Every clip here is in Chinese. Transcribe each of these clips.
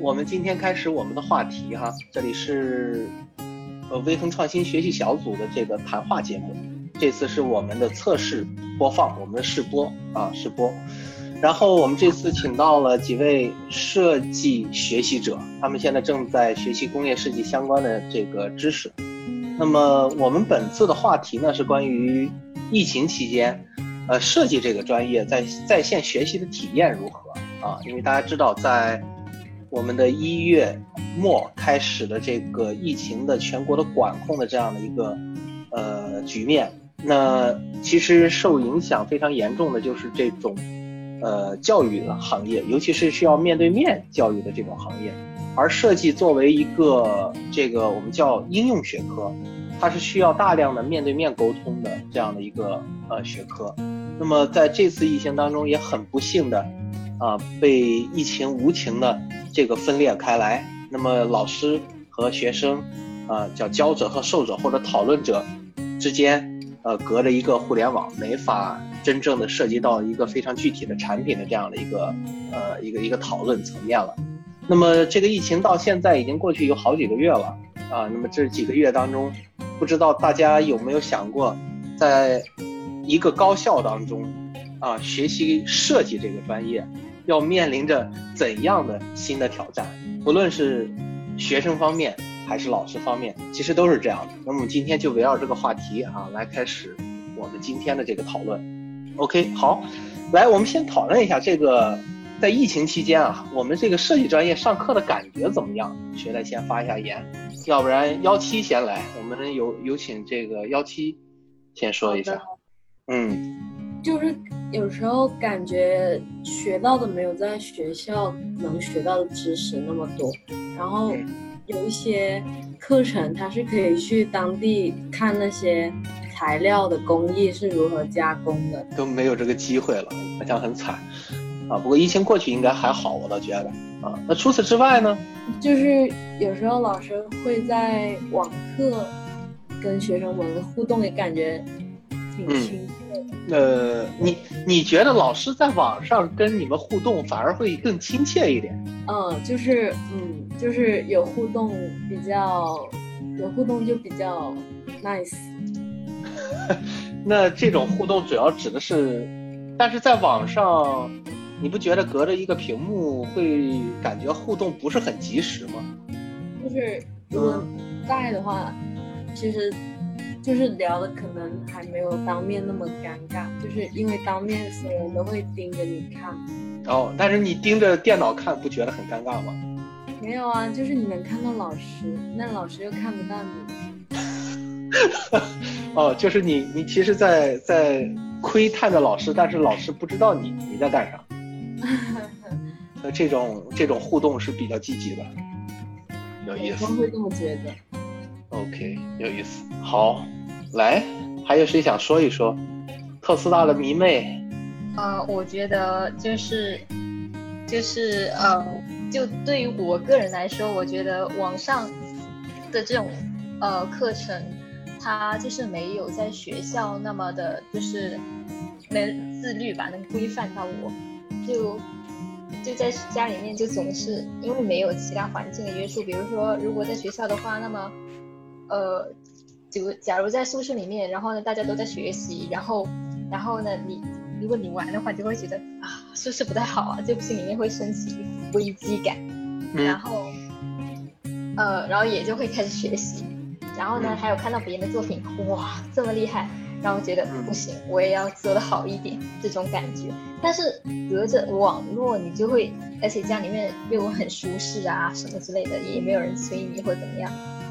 我们今天开始我们的话题哈，这里是呃微风创新学习小组的这个谈话节目，这次是我们的测试播放，我们的试播啊试播。然后我们这次请到了几位设计学习者，他们现在正在学习工业设计相关的这个知识。那么我们本次的话题呢是关于疫情期间，呃，设计这个专业在在线学习的体验如何啊？因为大家知道，在我们的一月末开始的这个疫情的全国的管控的这样的一个呃局面，那其实受影响非常严重的就是这种。呃，教育的行业，尤其是需要面对面教育的这种行业，而设计作为一个这个我们叫应用学科，它是需要大量的面对面沟通的这样的一个呃学科。那么在这次疫情当中，也很不幸的啊，被疫情无情的这个分裂开来。那么老师和学生啊，叫教者和受者或者讨论者之间。呃，隔着一个互联网，没法真正的涉及到一个非常具体的产品的这样的一个呃一个一个讨论层面了。那么这个疫情到现在已经过去有好几个月了啊。那么这几个月当中，不知道大家有没有想过，在一个高校当中啊学习设计这个专业，要面临着怎样的新的挑战？不论是学生方面。还是老师方面，其实都是这样的。那么我们今天就围绕这个话题啊，来开始我们今天的这个讨论。OK，好，来，我们先讨论一下这个在疫情期间啊，我们这个设计专业上课的感觉怎么样？谁来先发一下言？要不然幺七先来，我们有有请这个幺七先说一下。嗯，就是有时候感觉学到的没有在学校能学到的知识那么多，然后。有一些课程，它是可以去当地看那些材料的工艺是如何加工的，都没有这个机会了，好像很惨啊。不过疫情过去应该还好，我倒觉得啊。那除此之外呢？就是有时候老师会在网课跟学生们互动，也感觉挺亲切的。呃，你你觉得老师在网上跟你们互动反而会更亲切一点？嗯，就是嗯。就是有互动，比较有互动就比较 nice。那这种互动主要指的是，但是在网上，你不觉得隔着一个屏幕会感觉互动不是很及时吗？就是如果在的话，其实就是聊的可能还没有当面那么尴尬，就是因为当面所有人都会盯着你看。哦，但是你盯着电脑看，不觉得很尴尬吗？没有啊，就是你能看到老师，那老师又看不到你。哦，就是你，你其实，在在窥探着老师，但是老师不知道你你在干啥。那这种这种互动是比较积极的，有意思。我会这么觉得。OK，有意思。好，来，还有谁想说一说特斯拉的迷妹？呃，我觉得就是就是呃。就对于我个人来说，我觉得网上的这种呃课程，它就是没有在学校那么的，就是能自律吧，能规范到我。就就在家里面，就总是因为没有其他环境的约束。比如说，如果在学校的话，那么呃，就假如在宿舍里面，然后呢大家都在学习，然后然后呢你如果你玩的话，就会觉得啊，是不是不太好啊？就心里面会升起。危机感，然后，呃，然后也就会开始学习，然后呢，还有看到别人的作品，哇，这么厉害，然后觉得不行，我也要做的好一点，这种感觉。但是隔着网络，你就会，而且家里面又很舒适啊，什么之类的，也没有人催你或怎么样，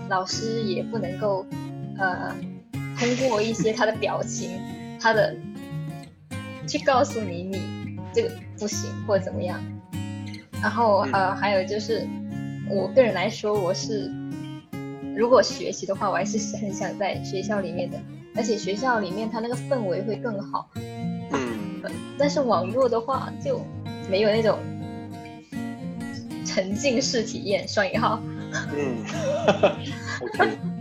老师也不能够，呃，通过一些他的表情，他的，去告诉你你这个不行或者怎么样。然后呃，还有就是，我个人来说，我是如果学习的话，我还是很想在学校里面的，而且学校里面它那个氛围会更好。嗯。但是网络的话就没有那种沉浸式体验，双引号。嗯。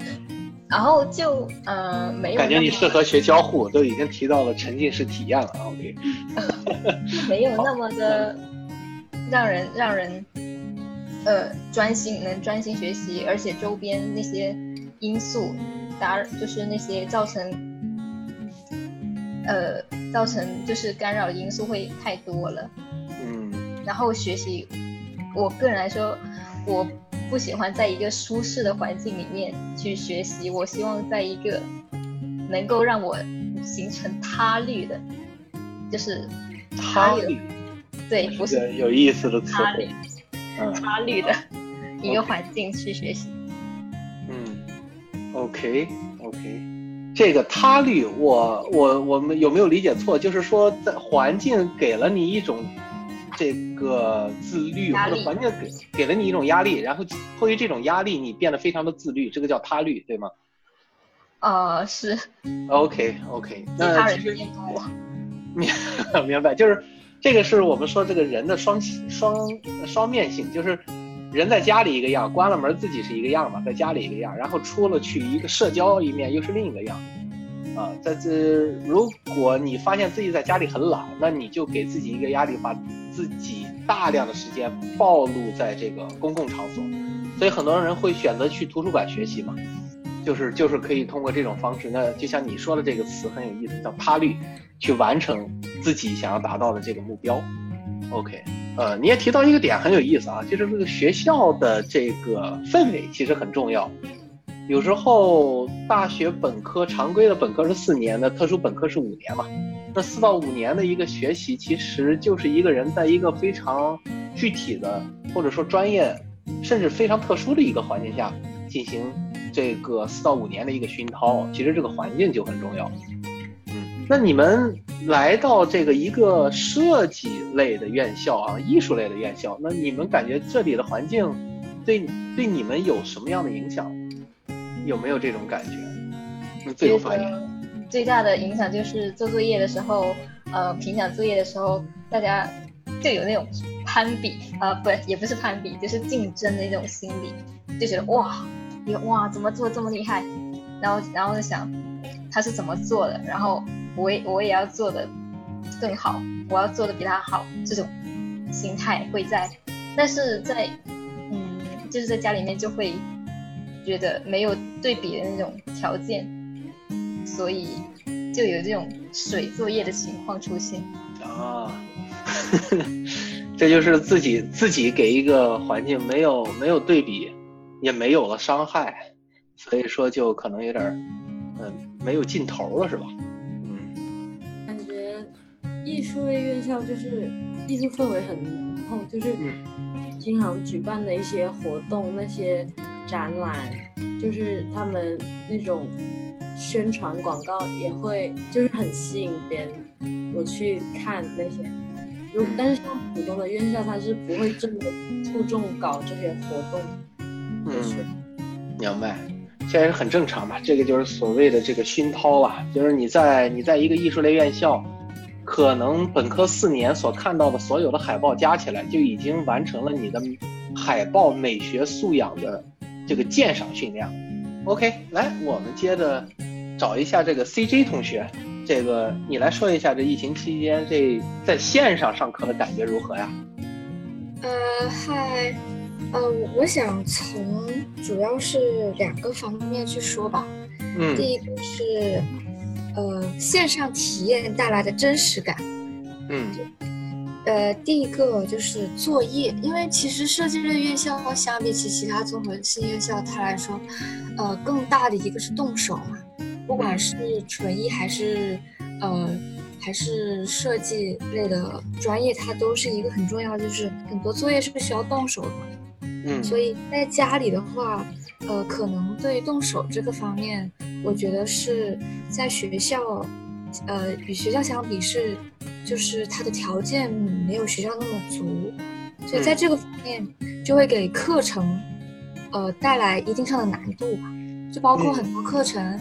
然后就呃没有。感觉你适合学交互，都已经提到了沉浸式体验了。OK。没有那么的。让人让人呃专心能专心学习，而且周边那些因素打就是那些造成呃造成就是干扰因素会太多了。嗯然后学习，我个人来说，我不喜欢在一个舒适的环境里面去学习，我希望在一个能够让我形成他律的，就是他律，对，不是有意思的词他律汇。，嗯他律的一个环境去学习。嗯，OK OK，这个他律，我我我们有没有理解错？就是说，在环境给了你一种这个自律，或者环境给给了你一种压力，然后迫于这种压力，你变得非常的自律，这个叫他律，对吗呃，是？OK OK，那其实。明 明白，就是这个是我们说这个人的双双双面性，就是人在家里一个样，关了门自己是一个样嘛，在家里一个样，然后出了去一个社交一面又是另一个样。啊，在这如果你发现自己在家里很懒，那你就给自己一个压力，把自己大量的时间暴露在这个公共场所，所以很多人会选择去图书馆学习嘛，就是就是可以通过这种方式，那就像你说的这个词很有意思，叫他律，去完成自己想要达到的这个目标。OK，呃，你也提到一个点很有意思啊，就是这个学校的这个氛围其实很重要。有时候大学本科常规的本科是四年的，特殊本科是五年嘛。那四到五年的一个学习，其实就是一个人在一个非常具体的，或者说专业，甚至非常特殊的一个环境下进行这个四到五年的一个熏陶。其实这个环境就很重要。嗯，那你们来到这个一个设计类的院校啊，艺术类的院校，那你们感觉这里的环境对对你们有什么样的影响？有没有这种感觉？那自由发言。最大的影响就是做作业的时候，呃，评奖作业的时候，大家就有那种攀比，啊、不，也不是攀比，就是竞争的那种心理，就觉得哇，你哇怎么做这么厉害，然后然后就想他是怎么做的，然后我也我也要做的更好，我要做的比他好，这种心态会在，但是在嗯，就是在家里面就会觉得没有对比的那种条件，所以就有这种水作业的情况出现。啊，这就是自己自己给一个环境没有没有对比，也没有了伤害，所以说就可能有点儿，嗯，没有尽头了，是吧？嗯感觉艺术类院校就是艺术氛围很浓厚，就是经常举办的一些活动、那些展览，就是他们那种宣传广告也会就是很吸引别人，我去看那些。如但是像普通的院校，它是不会这么注重搞这些活动，嗯，明白。现在是很正常嘛，这个就是所谓的这个熏陶了，就是你在你在一个艺术类院校，可能本科四年所看到的所有的海报加起来，就已经完成了你的海报美学素养的这个鉴赏训练。OK，来，我们接着找一下这个 CJ 同学，这个你来说一下这疫情期间这在线上上课的感觉如何呀？呃，嗨，呃，我想从主要是两个方面去说吧。嗯第一个是，呃，线上体验带来的真实感。嗯呃，第一个就是作业，因为其实设计类院校相比起其他综合性院校，它来说，呃，更大的一个是动手嘛，不管是纯艺还是呃还是设计类的专业，它都是一个很重要，就是很多作业是需要动手的。嗯所以在家里的话，呃，可能对动手这个方面，我觉得是在学校，呃，与学校相比是，就是他的条件没有学校那么足，所以在这个方面就会给课程，呃，带来一定上的难度吧。就包括很多课程，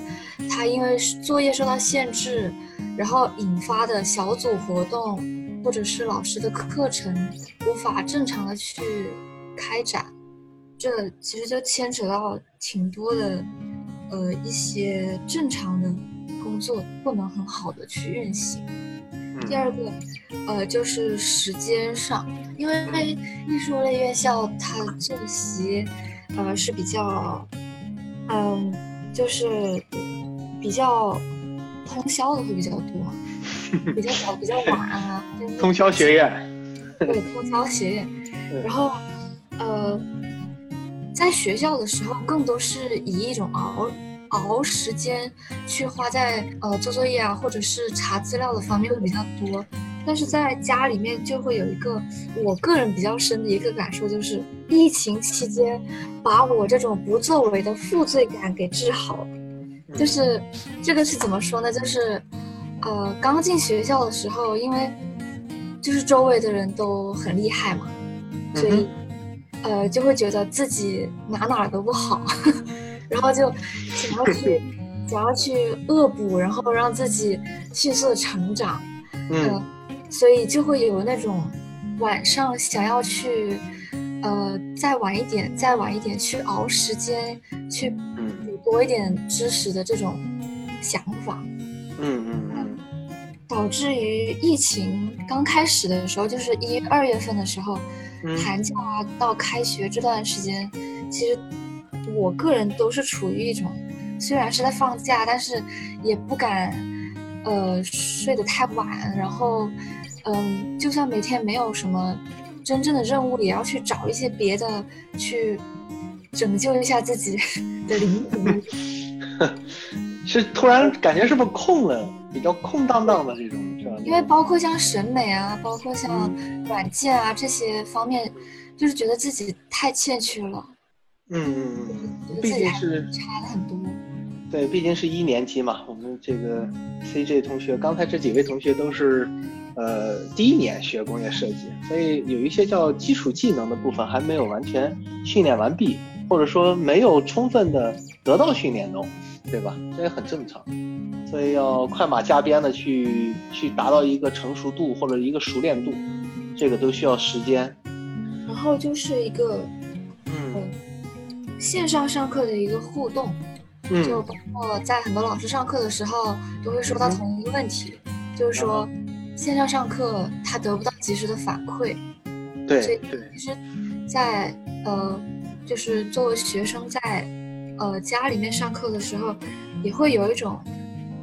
它因为是作业受到限制，然后引发的小组活动，或者是老师的课程无法正常的去开展，这其实就牵扯到挺多的，呃，一些正常的工作不能很好的去运行。第二个，呃，就是时间上，因为艺术类院校它作息，呃，是比较，嗯，就是比较通宵的会比较多，比较早比较晚啊。通宵学院。对，通宵学院。然后，呃，在学校的时候，更多是以一种熬。熬时间去花在呃做作业啊，或者是查资料的方面会比较多，但是在家里面就会有一个我个人比较深的一个感受，就是疫情期间把我这种不作为的负罪感给治好了。就是这个是怎么说呢？就是呃刚进学校的时候，因为就是周围的人都很厉害嘛，所以呃就会觉得自己哪哪都不好。然后就想要去，想要去恶补，然后让自己迅速的成长，嗯，所以就会有那种晚上想要去，呃，再晚一点，再晚一点去熬时间，去补多一点知识的这种想法，嗯嗯嗯，导致于疫情刚开始的时候，就是一二月份的时候，寒假到开学这段时间，其实。我个人都是处于一种，虽然是在放假，但是也不敢，呃，睡得太晚。然后，嗯，就算每天没有什么真正的任务，也要去找一些别的去拯救一下自己的灵魂。是突然感觉是不是空了，比较空荡荡的这种，是吧？因为包括像审美啊，包括像软件啊这些方面，就是觉得自己太欠缺了。嗯嗯嗯，毕竟是差了很多。对，毕竟是一年级嘛。我们这个 CJ 同学，刚才这几位同学都是，呃，第一年学工业设计，所以有一些叫基础技能的部分还没有完全训练完毕，或者说没有充分的得到训练中，对吧？这也很正常。所以要快马加鞭的去去达到一个成熟度或者一个熟练度，这个都需要时间。然后就是一个，嗯。线上上课的一个互动，就包括在很多老师上课的时候都会说到同一个问题，就是说线上上课他得不到及时的反馈，对，所以其实，在呃，就是作为学生在呃家里面上课的时候，也会有一种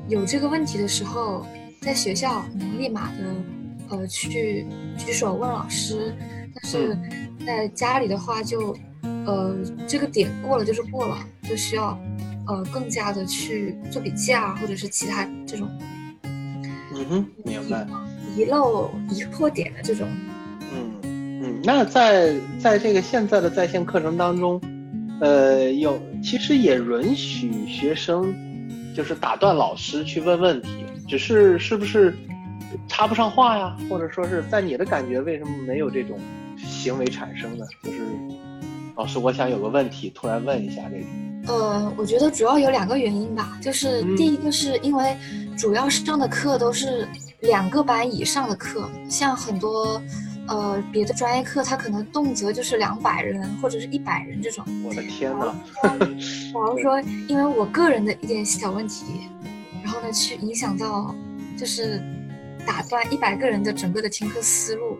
有这个问题的时候，在学校能立马的呃去举手问老师，但是在家里的话就。呃，这个点过了就是过了，就需要呃更加的去做笔记啊，或者是其他这种，嗯哼，明白，遗漏疑惑点的这种，嗯嗯，那在在这个现在的在线课程当中，呃，有其实也允许学生就是打断老师去问问题，只是是不是插不上话呀，或者说是在你的感觉为什么没有这种行为产生呢？就是。老师，我想有个问题，突然问一下这个。呃，我觉得主要有两个原因吧，就是第一个是因为主要上的课都是两个班以上的课，像很多呃别的专业课，它可能动辄就是两百人或者是一百人这种。我的天哪！假如说因为我个人的一点小问题，然后呢去影响到，就是打断一百个人的整个的听课思路，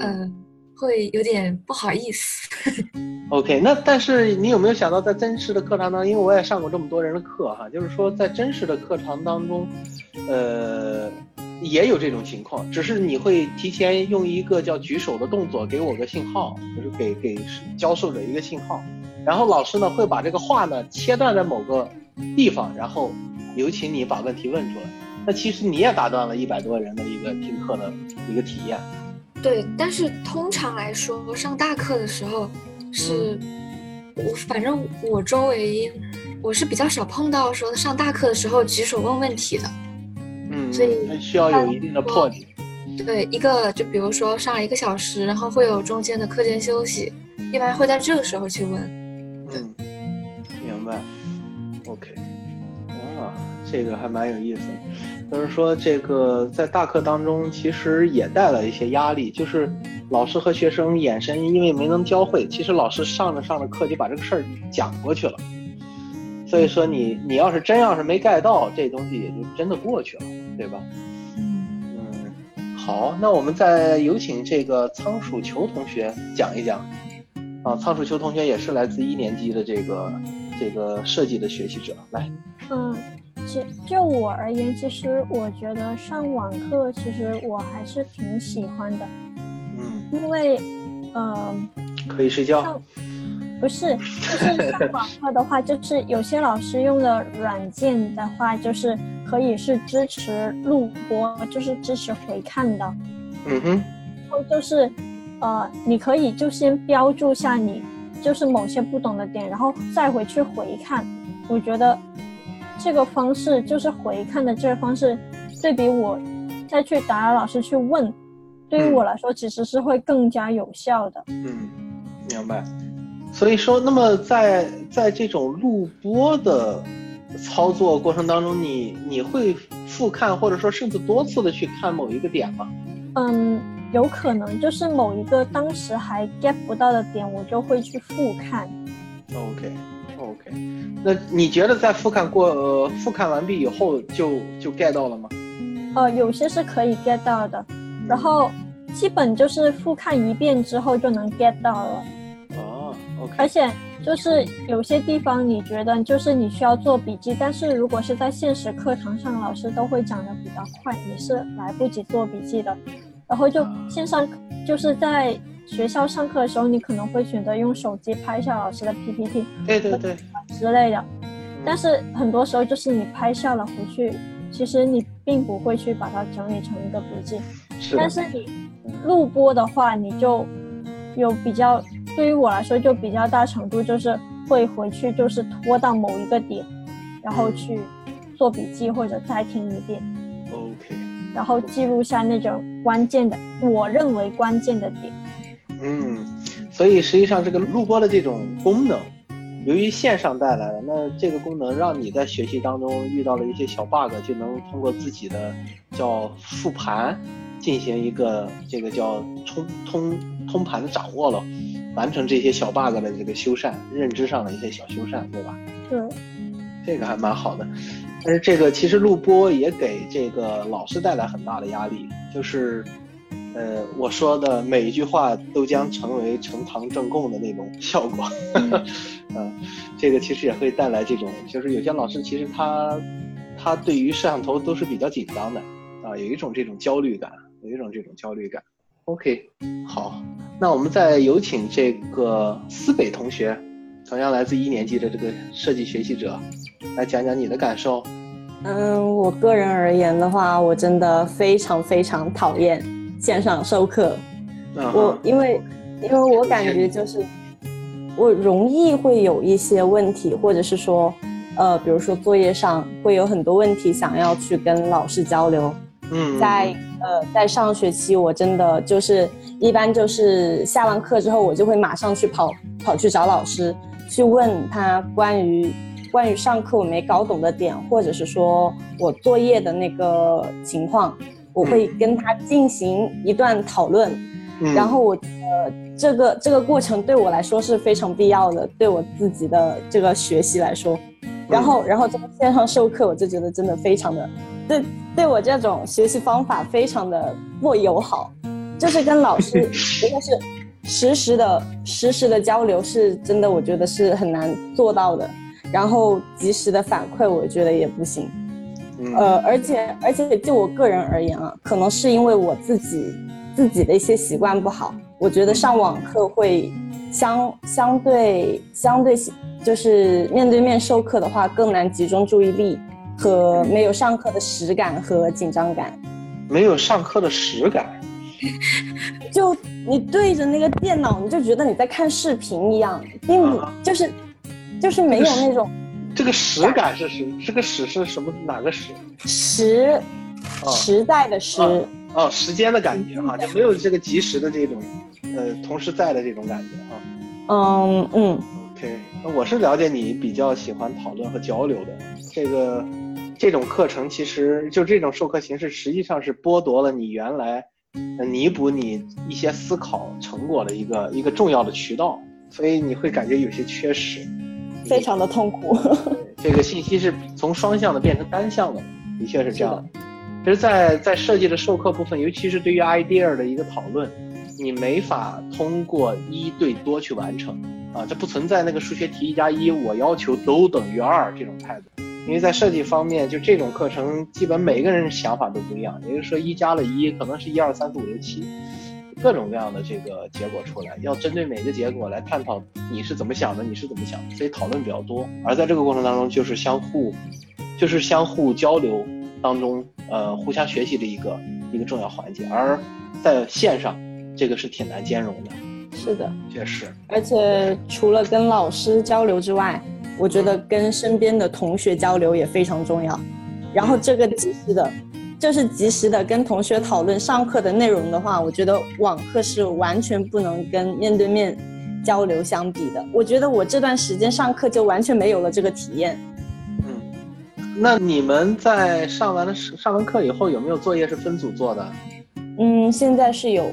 嗯。会有点不好意思。OK，那但是你有没有想到，在真实的课堂当中，因为我也上过这么多人的课哈，就是说在真实的课堂当中，呃，也有这种情况，只是你会提前用一个叫举手的动作给我个信号，就是给给教授者一个信号，然后老师呢会把这个话呢切断在某个地方，然后有请你把问题问出来。那其实你也打断了一百多人的一个听课的一个体验。对，但是通常来说，上大课的时候，是我反正我周围我是比较少碰到说上大课的时候举手问问题的，嗯，所以需要有一定的魄力。对，一个就比如说上了一个小时，然后会有中间的课间休息，一般会在这个时候去问。嗯，明白。OK，哇，这个还蛮有意思。就是说，这个在大课当中，其实也带来一些压力。就是老师和学生眼神因为没能交汇，其实老师上着上着课就把这个事儿讲过去了。所以说，你你要是真要是没盖到，这东西也就真的过去了，对吧？嗯好，那我们再有请这个仓鼠球同学讲一讲。啊，仓鼠球同学也是来自一年级的这个这个设计的学习者，来。嗯，就就我而言，其实我觉得上网课，其实我还是挺喜欢的。嗯，因为，呃，可以睡觉。不是，就是上 网课的话，就是有些老师用的软件的话，就是可以是支持录播，就是支持回看的。嗯哼，然后就是，呃，你可以就先标注下你就是某些不懂的点，然后再回去回看。我觉得这个方式就是回看的这个方式，对比我再去打扰老师去问，对于嗯我来说其实是会更加有效的。嗯，明白。所以说，那么在在这种录播的操作过程当中，你你会复看，或者说甚至多次的去看某一个点吗？嗯，有可能就是某一个当时还 get 不到的点，我就会去复看。OK OK，那你觉得在复看过呃复看完毕以后就就 get 到了吗？呃，有些是可以 get 到的，然后基本就是复看一遍之后就能 get 到了。哦而，OK，而且就是有些地方你觉得就是你需要做笔记，但是如果是在现实课堂上，老师都会讲的比较快，你是来不及做笔记的。然后就线上就是在学校上课的时候，你可能会选择用手机拍下老师的 PPT 对对对，之类的，但是很多时候就是你拍下了回去，其实你并不会去把它整理成一个笔记。是但，是你录播的话，你就有比较，对于我来说就比较大程度就是会回去就是拖到某一个点，然后去做笔记或者再听一遍，OK，然后记录下那种关键的，我认为关键的点。嗯，所以实际上这个录播的这种功能，由于线上带来的，那这个功能让你在学习当中遇到了一些小 bug，就能通过自己的叫复盘，进行一个这个叫通通通盘的掌握了，完成这些小 bug 的这个修缮，认知上的一些小修缮，对吧？对，这个还蛮好的。但是这个其实录播也给这个老师带来很大的压力，就是，呃，我说的每一句话都将成为呈堂证供的那种效果。嗯，这个其实也会带来这种，就是有些老师其实他他对于摄像头都是比较紧张的啊，有一种这种焦虑感，有一种这种焦虑感。OK，好，那我们再有请这个思北同学，同样来自一年级的这个设计学习者，来讲讲你的感受。嗯，我个人而言的话，我真的非常非常讨厌线上授课。嗯我因为因为我感觉就是我容易会有一些问题，或者是说，呃，比如说作业上会有很多问题想要去跟老师交流。嗯，在呃在上学期，我真的就是一般就是下完课之后，我就会马上去跑跑去找老师，去问他关于关于上课我没搞懂的点，或者是说我作业的那个情况，我会跟他进行一段讨论。嗯然后我呃这个这个过程对我来说是非常必要的，对我自己的这个学习来说。然后，然后这个线上授课，我就觉得真的非常的，对对我这种学习方法非常的不友好，就是跟老师 一个是实时的实时的交流，是真的我觉得是很难做到的。然后及时的反馈，我觉得也不行。嗯呃，而且而且就我个人而言啊，可能是因为我自己自己的一些习惯不好，我觉得上网课会相相对相对就是面对面授课的话更难集中注意力，和没有上课的实感和紧张感。没有上课的实感。就你对着那个电脑，你就觉得你在看视频一样，并不啊就是就是没有那种这个实感是实？这个实是什么？哪个实？实啊实在的实。啊哦，时间的感觉哈，就没有这个及时的这种，呃，同时在的这种感觉啊。嗯嗯 OK，那我是了解你比较喜欢讨论和交流的这个这种课程，其实就这种授课形式，实际上是剥夺了你原来呃弥补你一些思考成果的一个一个重要的渠道，所以你会感觉有些缺失。非常的痛苦。这个信息是从双向的变成单向的，的确是这样。其实在，在设计的授课部分，尤其是对于 idea 的一个讨论，你没法通过一对多去完成啊，这不存在那个数学题一加一，我要求都等于二这种态度。因为在设计方面，就这种课程，基本每个人想法都不一样。也就是说，一加了一可能是一二三四五六七，各种各样的这个结果出来，要针对每个结果来探讨你是怎么想的，你是怎么想的，所以讨论比较多。而在这个过程当中，就是相互，就是相互交流。当中，呃，互相学习的一个一个重要环节，而在线上，这个是挺难兼容的。是的，确实。而且除了跟老师交流之外，我觉得跟身边的同学交流也非常重要。然后这个及时的，就是及时的跟同学讨论上课的内容的话，我觉得网课是完全不能跟面对面交流相比的。我觉得我这段时间上课就完全没有了这个体验。嗯那你们在上完了上完课以后，有没有作业是分组做的？嗯，现在是有。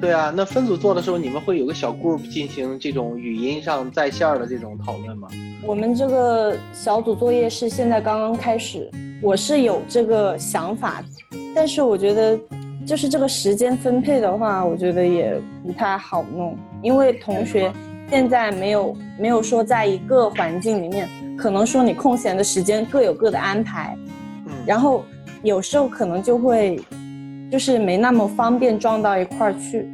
对啊，那分组做的时候，你们会有个小 group 进行这种语音上在线的这种讨论吗？我们这个小组作业是现在刚刚开始，我是有这个想法，但是我觉得就是这个时间分配的话，我觉得也不太好弄，因为同学现在没有没有说在一个环境里面。可能说你空闲的时间各有各的安排，嗯，然后有时候可能就会，就是没那么方便撞到一块儿去。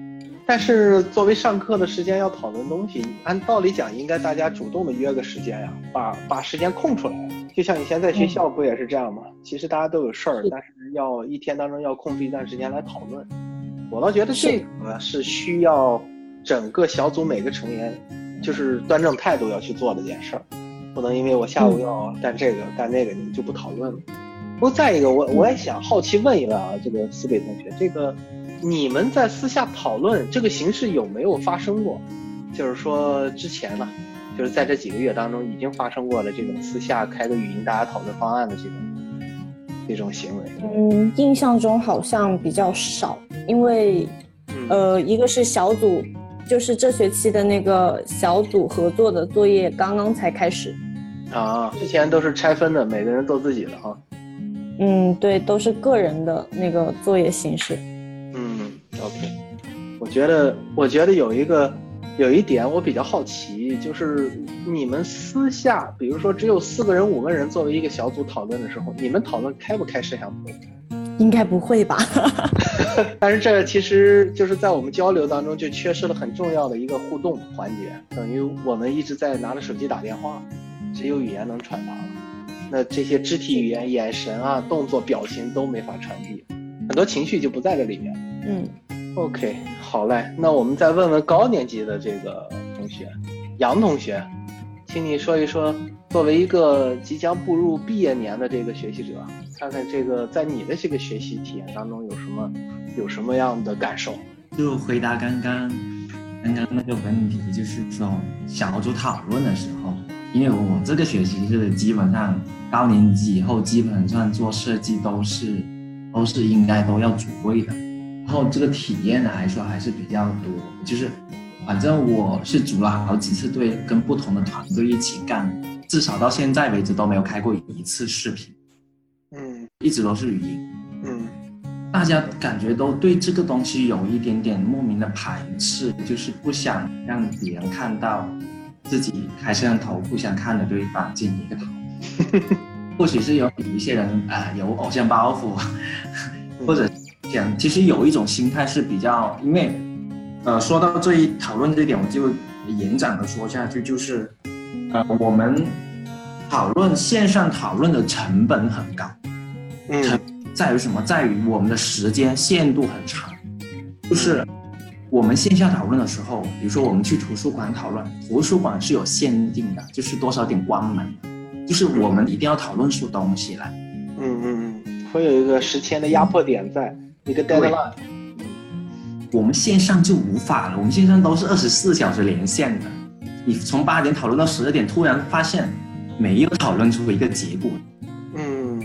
但是作为上课的时间要讨论东西，按道理讲应该大家主动的约个时间呀，把把时间空出来。就像以前在学校不也是这样吗？其实大家都有事儿，但是要一天当中要空出一段时间来讨论。我倒觉得这个是需要整个小组每个成员就是端正态度要去做的一件事儿。不能因为我下午要干这个干那个，你们就不讨论了。不过再一个，我我也想好奇问一问啊，这个思北同学，这个你们在私下讨论这个形式有没有发生过？就是说之前呢，就是在这几个月当中已经发生过了这种私下开个语音大家讨论方案的这种这种行为。嗯，印象中好像比较少，因为呃，一个是小组。就是这学期的那个小组合作的作业刚刚才开始，啊，之前都是拆分的，每个人做自己的哈。嗯，对，都是个人的那个作业形式。嗯，OK。我觉得，我觉得有一个有一点我比较好奇，就是你们私下，比如说只有四个人、五个人作为一个小组讨论的时候，你们讨论开不开摄像头？应该不会吧？但是这其实就是在我们交流当中就缺失了很重要的一个互动环节，等于我们一直在拿着手机打电话，只有语言能传达了，那这些肢体语言、眼神啊、动作、表情都没法传递，很多情绪就不在这里面。嗯，OK，好嘞，那我们再问问高年级的这个同学，杨同学，请你说一说，作为一个即将步入毕业年的这个学习者。看看这个，在你的这个学习体验当中有什么有什么样的感受？就回答刚刚刚刚那个问题，就是说小组讨论的时候，因为我这个学期是基本上高年级以后基本上做设计都是都是应该都要组队的，然后这个体验来说还是比较多，就是反正我是组了好几次队，跟不同的团队一起干，至少到现在为止都没有开过一次视频。嗯。一直都是语音，嗯，大家感觉都对这个东西有一点点莫名的排斥，就是不想让别人看到自己开摄像头互相看着对方进行一个讨论。或许是有一些人啊有偶像包袱，或者讲其实有一种心态是比较，因为呃说到这一讨论这一点，我就延展的说下去，就是呃我们讨论线上讨论的成本很高。嗯，在于什么？在于我们的时间限度很长，就是我们线下讨论的时候，比如说我们去图书馆讨论，图书馆是有限定的，就是多少点关门，就是我们一定要讨论出东西来。嗯嗯嗯，会有一个时间的压迫点，在一个 deadline。我们线上就无法了，我们线上都是二十四小时连线的，你从八点讨论到十二点，突然发现没有讨论出一个结果。嗯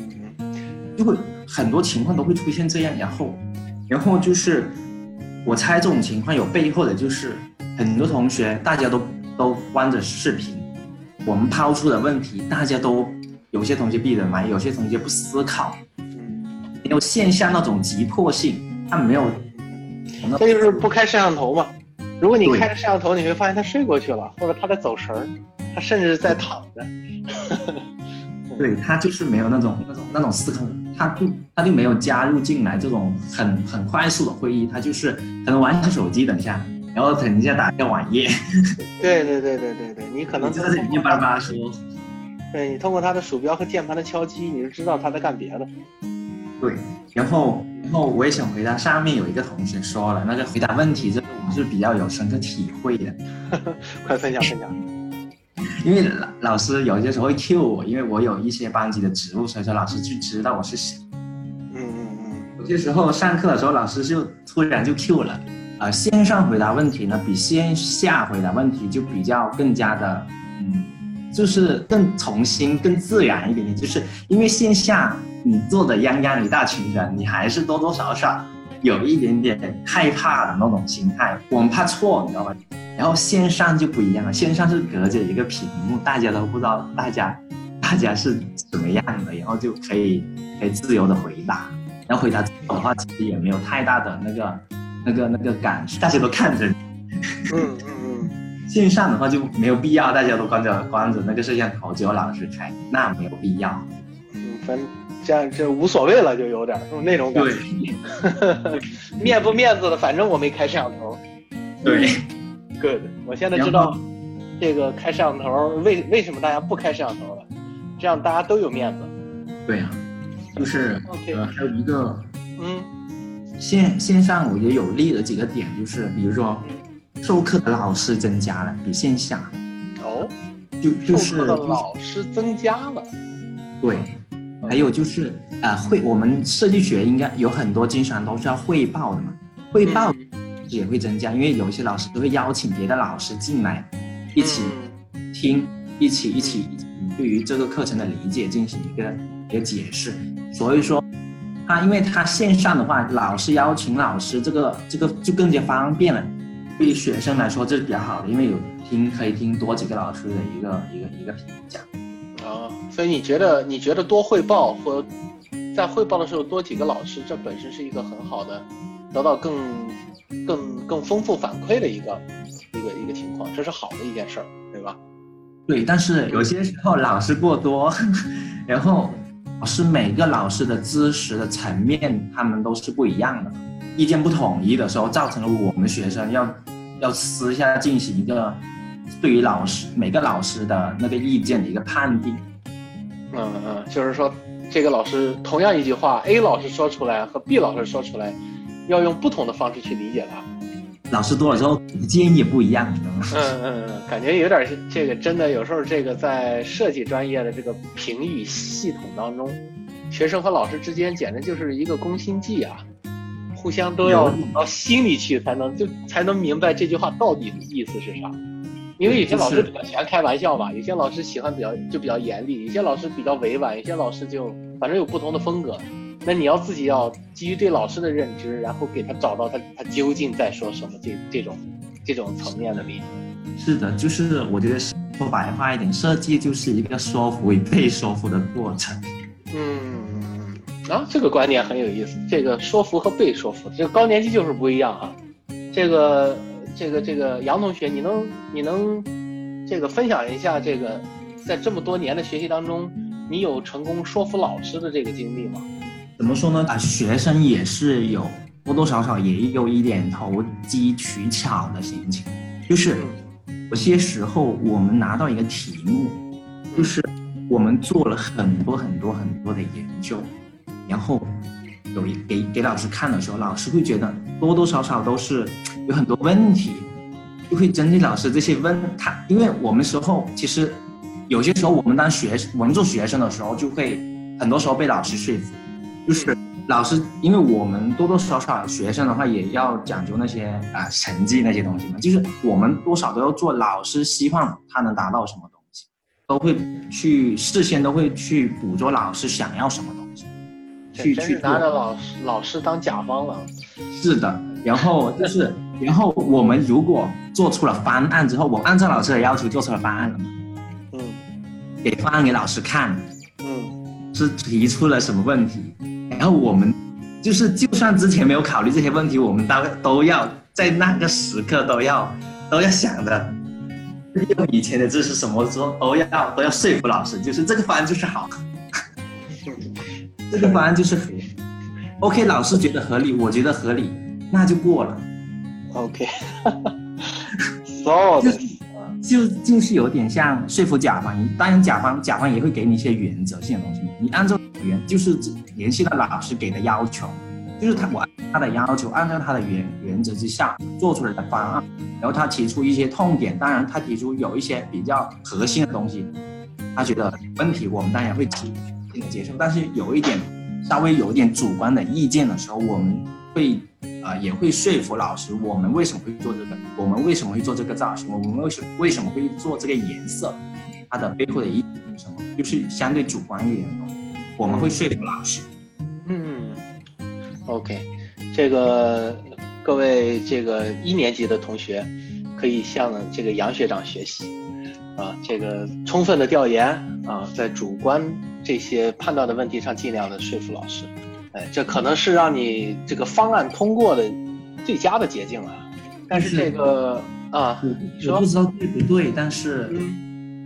就会很多情况都会出现这样，然后，然后就是我猜这种情况有背后的就是很多同学大家都都关着视频，我们抛出的问题大家都有些同学闭着麦，有些同学不思考，没有线下那种急迫性，他没有。这就是不开摄像头嘛。如果你开着摄像头，你会发现他睡过去了，或者他在走神儿，他甚至在躺着。对他就是没有那种那种那种思考，他不他就没有加入进来这种很很快速的会议，他就是可能玩一下手机，等一下，然后等一下打开网页，对对对对对对，你可能就在这里面巴拉巴说。对你通过他的鼠标和键盘的敲击，你就知道他在干别的。对，然后然后我也想回答上面有一个同学说了，那个回答问题这个我是比较有深刻体会的，快分享分享。因为老老师有些时候会 cue 我，因为我有一些班级的职务，所以说老师就知道我是谁。嗯嗯嗯，有些时候上课的时候，老师就突然就 cue 了，呃，线上回答问题呢，比线下回答问题就比较更加的，嗯，就是更重新、更自然一点点。就是因为线下你坐的泱泱一大群人，你还是多多少少有一点点害怕的那种心态，我们怕错，你知道吗？然后线上就不一样了，线上是隔着一个屏幕，大家都不知道大家 大家是怎么样的，然后就可以可以自由的回答。然后回答错的话，其实也没有太大的那个、那个、那个感受，大家都看着你。嗯嗯嗯 线上的话就没有必要，大家都关着关着那个摄像头，只有老师开，那没有必要。嗯嗯，反正这样这无所谓了，就有点儿那种感觉。面不面子的，反正我没开摄像头。对 Good，我现在知道这个开摄像头为为什么大家不开摄像头了，这样大家都有面子。对呀、就是、OK 呃，还有一个嗯线线上我觉得有利的几个点，就是比如说授课的老师增加了，比线下哦，就就是授课的老师增加了。对，还有就是呃汇我们设计学应该有很多经常都是要汇报的嘛，汇报也会增加，因为有一些老师都会邀请别的老师进来一起嗯听，一起一起一起对于这个课程的理解进行一个一个解释。所以说，他因为他线上的话，老师邀请老师，这个这个就更加方便了。对于学生来说，这是比较好的，因为有听可以听多几个老师的一个一个一个评价。啊，所以你觉得你觉得多汇报或在汇报的时候多几个老师，这本身是一个很好的，得到更更更丰富反馈的一个一个一个情况，这是好的一件事儿，对吧？对，但是有些时候老师过多，然后老师每个老师的知识的层面，他们都是不一样的，意见不统一的时候，造成了我们学生要要私下进行一个对于老师每个老师的那个意见的一个判定。嗯嗯，就是说这个老师同样一句话，A 老师说出来和 B 老师说出来，要用不同的方式去理解它。老师多了之后，建议也不一样，你知道吗？嗯嗯嗯，感觉有点儿这个真的有时候这个在设计专业的这个评语系统当中，学生和老师之间简直就是一个攻心计啊，互相都要到心里去才能就才能明白这句话到底意思是啥。因为有些老师比较喜欢开玩笑嘛，有些老师喜欢比较就比较严厉，有些老师比较委婉，有些老师就反正有不同的风格。那你要自己要基于对老师的认知，然后给他找到他他究竟在说什么这这种这种层面的理解。是的，就是我觉得说白话一点，设计就是一个说服与被说服的过程。嗯，啊，这个观点很有意思。这个说服和被说服，这个高年级就是不一样啊。这个这个这个杨同学，你能你能这个分享一下这个在这么多年的学习当中，你有成功说服老师的这个经历吗？怎么说呢？啊，学生也是有多多少少也有一点投机取巧的心情，就是有些时候我们拿到一个题目，就是我们做了很多很多很多的研究，然后有一给给老师看的时候，老师会觉得多多少少都是有很多问题，就会针对老师这些问他，因为我们时候其实有些时候我们当学我们做学生的时候，就会很多时候被老师说服。就是老师，因为我们多多少少学生的话也要讲究那些啊、成绩那些东西嘛，就是我们多少都要做老师希望他能达到什么东西，都会去事先都会去捕捉老师想要什么，去去拿着。老师老师当甲方了。是的，然后就是，然后我们如果做出了方案之后，我按照老师的要求做出了方案了嘛，嗯给方案给老师看，嗯是提出了什么问题，然后我们就是就算之前没有考虑这些问题，我们都都要在那个时刻都要都要想着用以前的知识什么时候都要都要说服老师，就是这个方案就是好，这个方案就是合理。OK，老师觉得合理，我觉得合理，那就过了。OK，so 的就就是有点像说服甲方，当然甲方甲方也会给你一些原则性的东西，你按照原就是联系到老师给的要求，就是他我按他的要求，按照他的原原则之下做出来的方案，然后他提出一些痛点，当然他提出有一些比较核心的东西，他觉得问题，我们当然会提性的接受，但是有一点稍微有一点主观的意见的时候，我们会。啊、也会说服老师，我们为什么会做这个？我们为什么会做这个造型？我们为什么为什么会做这个颜色？它的背后的意义是什么？就是相对主观一点的，我们会说服老师。嗯，OK，这个各位这个一年级的同学可以向这个杨学长学习啊，这个充分的调研啊，在主观这些判断的问题上尽量的说服老师。哎，这可能是让你这个方案通过的最佳的捷径啊。但是这个啊，我我不知道对不对，但是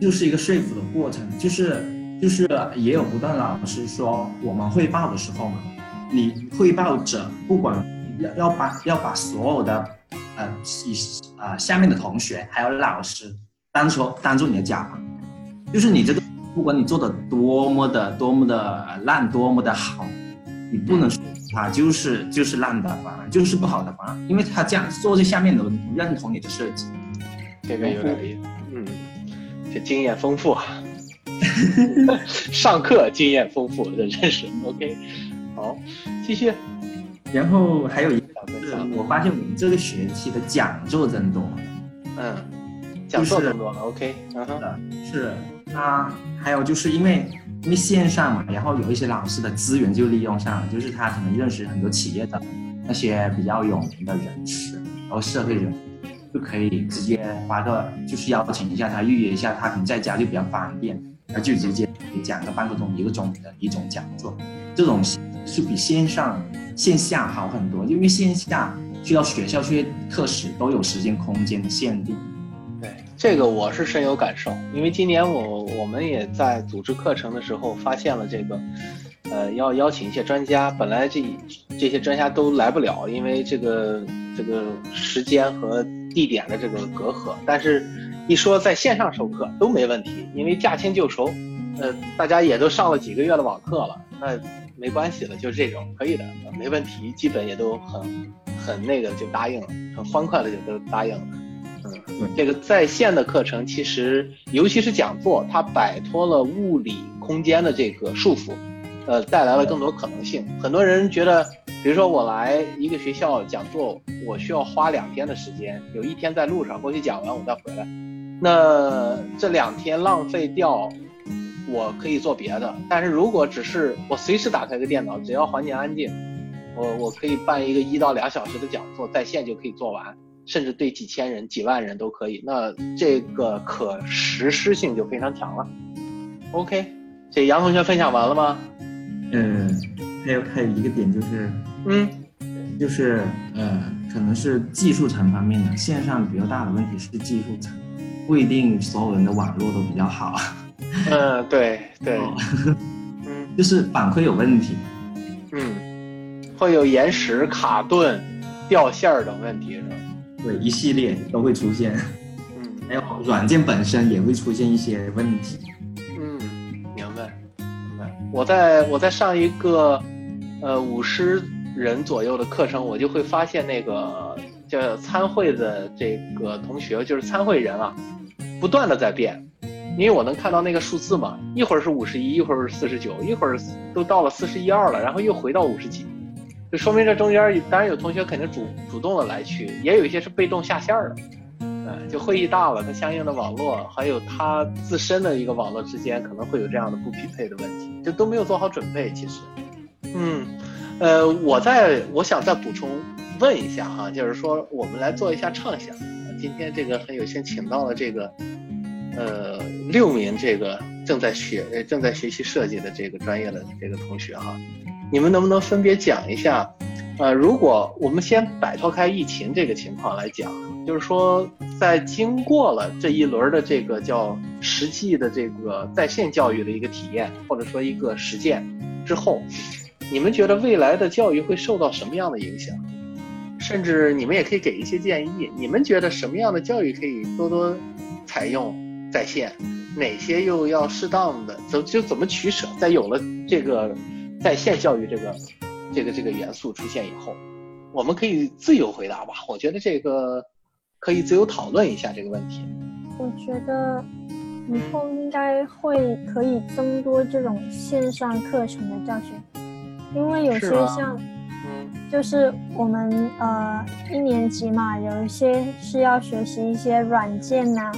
就是一个说服的过程，就是就是也有不断老师说，我们汇报的时候嘛，你汇报者不管要要把要把所有的呃以啊、呃、下面的同学还有老师当做当做你的甲方，就是你这个不管你做的多么的多么的烂，多么的好。你不能说他就是就是烂的方案，就是不好的方案，因为他这样做这下面的不认同你的设计，这个有点意思，嗯，这经验丰富啊，上课经验丰富，的认识 OK。好，继续。然后还有一个是，我发现我们这个学期的讲座真多，嗯，讲座增多了，OK，嗯哼，是那还有就是因为。因为线上嘛，然后有一些老师的资源就利用上了，就是他可能认识很多企业的那些比较有名的人士，然后社会人就可以直接发个，就是邀请一下他，预约一下他，可能在家就比较方便，他就直接讲个半个钟、一个钟的一种讲座，这种是比线上线下好很多，因为线下去到学校去课时都有时间空间的限定。这个我是深有感受，因为今年我我们也在组织课程的时候发现了这个，呃，要邀请一些专家，本来这这些专家都来不了，因为这个这个时间和地点的这个隔阂，但是一说在线上授课都没问题，因为驾轻就熟，呃，大家也都上了几个月的网课了，那没关系了，就是这种可以的，没问题，基本也都很很那个就答应了，很欢快的就都答应了。嗯，这个在线的课程其实，尤其是讲座，它摆脱了物理空间的这个束缚，呃，带来了更多可能性。很多人觉得，比如说我来一个学校讲座，我需要花两天的时间，有一天在路上过去讲完，我再回来，那这两天浪费掉，我可以做别的。但是如果只是我随时打开个电脑，只要环境安静，我我可以办一个一到两小时的讲座，在线就可以做完。甚至对几千人、几万人都可以，那这个可实施性就非常强了。OK，这杨同学分享完了吗？嗯，还有还有一个点就是，嗯，就是呃，可能是技术层方面的，线上比较大的问题是技术层，不一定所有人的网络都比较好。嗯，对对，嗯，就是反馈有问题。嗯，会有延时、卡顿、掉线儿等问题是吧？对，一系列都会出现，嗯，还有软件本身也会出现一些问题，嗯，明白，明白。我在我在上一个，呃，五十人左右的课程，我就会发现那个叫参会的这个同学，就是参会人啊，不断的在变，因为我能看到那个数字嘛，一会儿是五十一，一会儿是四十九，一会儿都到了四十一二了，然后又回到五十几。就说明这中间当然有同学肯定主主动的来去，也有一些是被动下线的，嗯，就会议大了，它相应的网络还有它自身的一个网络之间可能会有这样的不匹配的问题，就都没有做好准备。其实，嗯，呃，我在我想再补充问一下哈，就是说我们来做一下畅想。今天这个很有幸请到了这个，呃，六名这个正在学正在学习设计的这个专业的这个同学哈。你们能不能分别讲一下？呃，如果我们先摆脱开疫情这个情况来讲，就是说，在经过了这一轮的这个叫实际的这个在线教育的一个体验，或者说一个实践之后，你们觉得未来的教育会受到什么样的影响？甚至你们也可以给一些建议，你们觉得什么样的教育可以多多采用在线，哪些又要适当的，怎就怎么取舍？在有了这个在线教育这个这个这个元素出现以后，我们可以自由回答吧。我觉得这个可以自由讨论一下这个问题。我觉得以后应该会可以增多这种线上课程的教学，因为有些像嗯就是我们呃一年级嘛，有一些是要学习一些软件呐、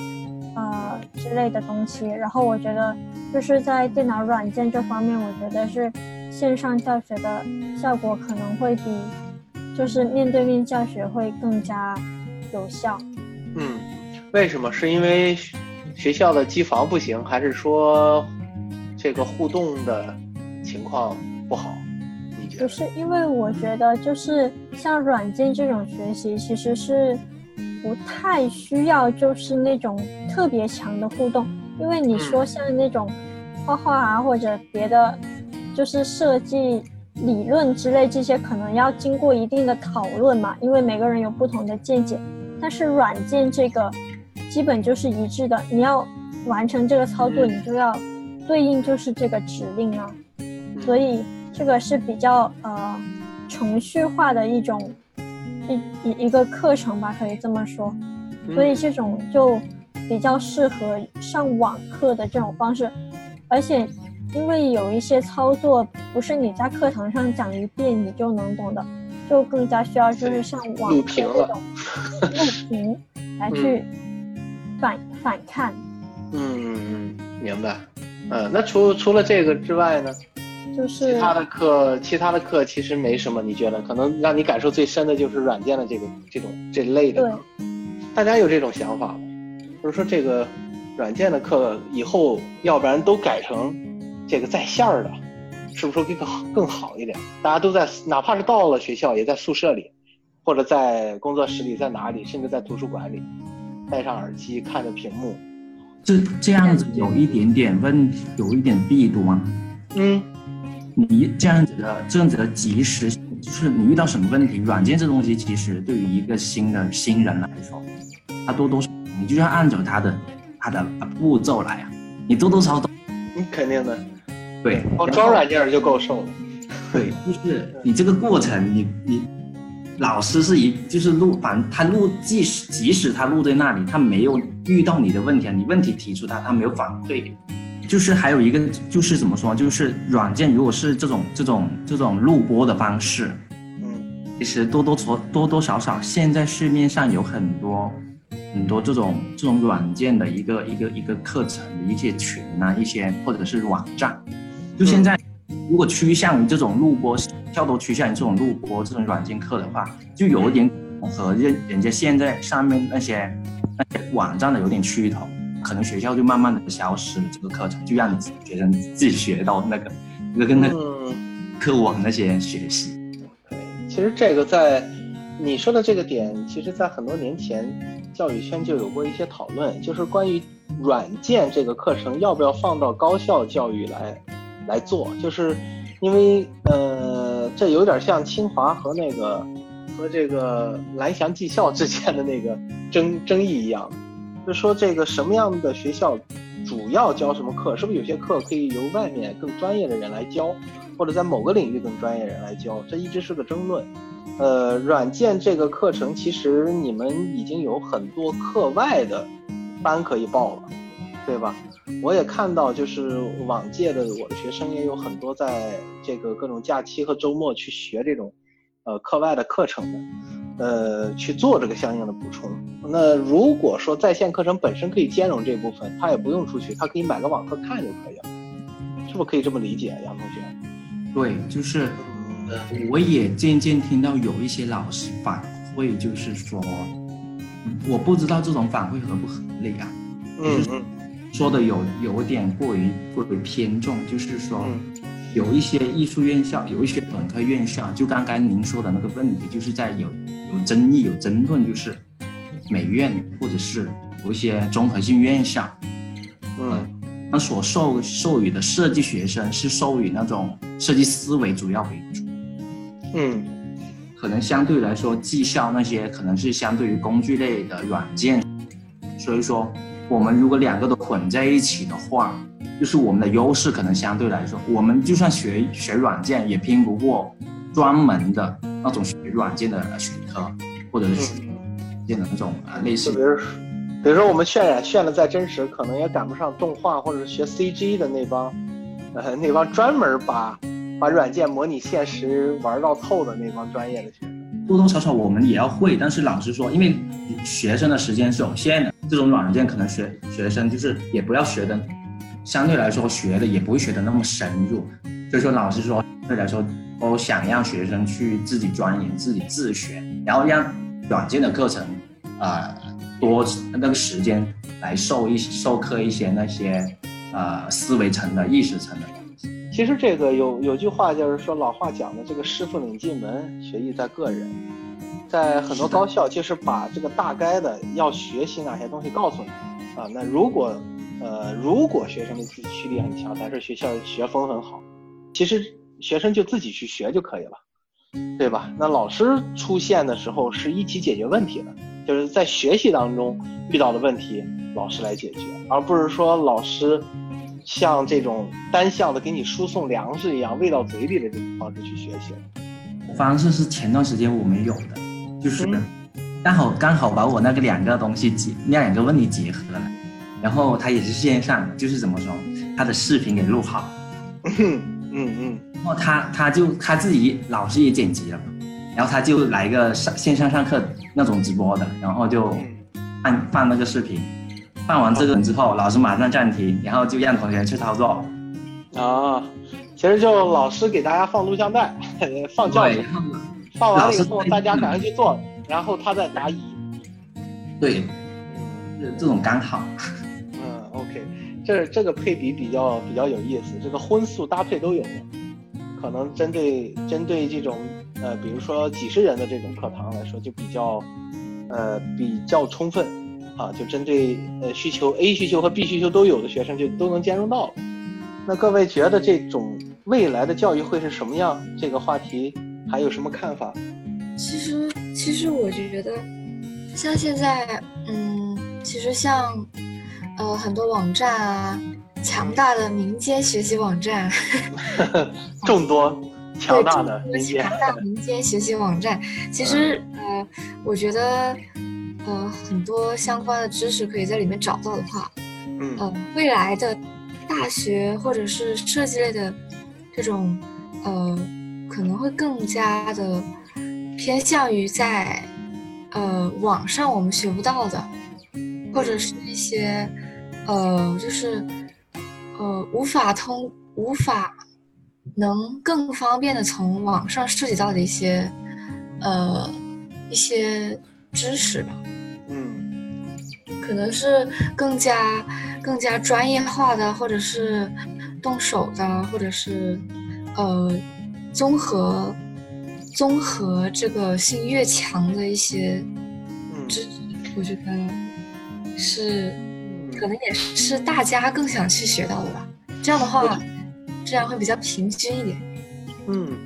呃之类的东西。然后我觉得就是在电脑软件这方面，我觉得是线上教学的效果可能会比就是面对面教学会更加有效。嗯，为什么？是因为学学校的机房不行，还是说这个互动的情况不好？你觉不？是因为我觉得就是像软件这种学习，其实是不太需要就是那种特别强的互动，因为你说像那种画画啊或者别的，就是设计理论之类这些，可能要经过一定的讨论嘛，因为每个人有不同的见解。但是软件这个基本就是一致的，你要完成这个操作，嗯你就要对应就是这个指令啊。嗯所以这个是比较呃程序化的一种一一一个课程吧，可以这么说。嗯所以这种就比较适合上网课的这种方式，而且因为有一些操作不是你在课堂上讲一遍你就能懂的，就更加需要就是像网课录屏了这种 录屏来去反反看。嗯嗯嗯，明白。嗯，那除除了这个之外呢？就是其他的课，其他的课其实没什么，你觉得可能让你感受最深的就是软件的这个这种这类的课。大家有这种想法吗？就是说这个软件的课以后，要不然都改成这个在线儿的，是不是会更好更好一点？大家都在，哪怕是到了学校，也在宿舍里，或者在工作室里，在哪里，甚至在图书馆里，戴上耳机看着屏幕。这这样子有一点点问题，有一点弊端吗？嗯你这样子的这样子的及时，就是你遇到什么问题，软件这东西其实对于一个新的新人来说，他多多少你就要按照他的他的步骤来啊，你多多少少你，肯定的。对，哦，装软件儿就够受了。对，就是你这个过程，你你老师是一就是录，反正他录，即使即使他录在那里，他没有遇到你的问题啊，你问题提出他，他没有反馈。就是还有一个就是怎么说，就是软件如果是这种这种这种录播的方式，嗯其实多多少多多少少，现在市面上有很多很多这种这种软件的一个一个一个课程的一些群啊，一些或者是网站，就现在如果趋向于这种录播，跳多趋向于这种录播这种软件课的话，就有一点和人人家现在上面那些那些网站的有点趋同，可能学校就慢慢的消失了这个课程，就让你学生自己学到那个那个那个嗯。课网那些学习。对，其实这个在你说的这个点，其实在很多年前，教育圈就有过一些讨论，就是关于软件这个课程要不要放到高校教育来来做，就是因为呃，这有点像清华和那个和这个蓝翔技校之间的那个争争议一样，就说这个什么样的学校主要教什么课，是不是有些课可以由外面更专业的人来教？或者在某个领域更专业人来教，这一直是个争论。呃，软件这个课程其实你们已经有很多课外的班可以报了，对吧？我也看到，就是往届的我的学生也有很多在这个各种假期和周末去学这种呃课外的课程的，呃，去做这个相应的补充。那如果说在线课程本身可以兼容这部分，他也不用出去，他可以买个网课看就可以了，是不是可以这么理解，杨同学？对，就是，呃，我也渐渐听到有一些老师反馈，就是说，嗯我不知道这种反馈合不合理啊，嗯嗯说的有有点过于过于偏重，就是说，嗯。有一些艺术院校，有一些本科院校，就刚刚您说的那个问题，就是在有有争议、有争论，就是美院或者是有一些综合性院校，嗯。那所授授予的设计学生是授予那种设计思维主要为主，嗯。可能相对来说技校那些可能是相对于工具类的软件，所以说我们如果两个都混在一起的话，就是我们的优势可能相对来说，我们就算学学软件也拼不过专门的那种学软件的学科，或者是学软件的那种啊类似就比如说，比如说我们渲染渲的再真实，可能也赶不上动画或者是学 CG 的那帮，呃，那帮专门把把软件模拟现实玩到透的那帮专业的学生。多多少少我们也要会，但是老实说，因为学生的时间是有限的，这种软件可能学学生就是也不要学的，相对来说学的也不会学的那么深入，所以说老实说，相对来说都想让学生去自己钻研、自己自学，然后让软件的课程啊、多那个时间来授一授课一些那些呃思维层的、意识层的。其实这个有有句话就是说，老话讲的这个师傅领进门，学艺在个人。在很多高校，就是把这个大概的要学习哪些东西告诉你啊。那如果呃如果学生的自驱力很强，但是学校学风很好，其实学生就自己去学就可以了，对吧？那老师出现的时候是一起解决问题的，就是在学习当中遇到的问题，老师来解决，而不是说老师像这种单向的给你输送粮食一样喂到嘴里的这种方式去学习。方式是前段时间我们有的，就是嗯。刚好刚好把我那个两个东西结那两个问题结合了，然后他也是线上，就是怎么说，他的视频给录好，嗯嗯然后他他就他自己老师也剪辑了，然后他就来一个上线上上课那种直播的，然后就嗯。放放那个视频，放完这个之后，老师马上暂停，然后就让同学去操作，啊，其实就老师给大家放录像带，放教对，程，放完了以后大家赶快去做，然后他再答疑。对，这这种刚好。嗯，OK，这这个配比比较比较有意思，这个荤素搭配都有，可能针对针对这种呃，比如说几十人的这种课堂来说，就比较呃比较充分啊，就针对呃需求 A 需求和 B 需求都有的学生就都能兼容到了。那各位觉得这种未来的教育会是什么样？这个话题还有什么看法？其实，其实我觉得，像现在，嗯，其实像，呃，很多网站啊，强大的民间学习网站，众多强大的民间强，大民间学习网站，其实，呃，我觉得，呃，很多相关的知识可以在里面找到的话，嗯。呃，未来的大学或者是设计类的这种，呃，可能会更加的偏向于在呃网上我们学不到的，或者是一些呃就是呃无法通无法能更方便的从网上涉及到的一些呃一些知识吧。嗯可能是更加更加专业化的，或者是动手的，或者是呃综合综合这个性越强的一些嗯知识，我觉得是可能也是大家更想去学到的吧。这样的话，这样会比较平均一点。嗯，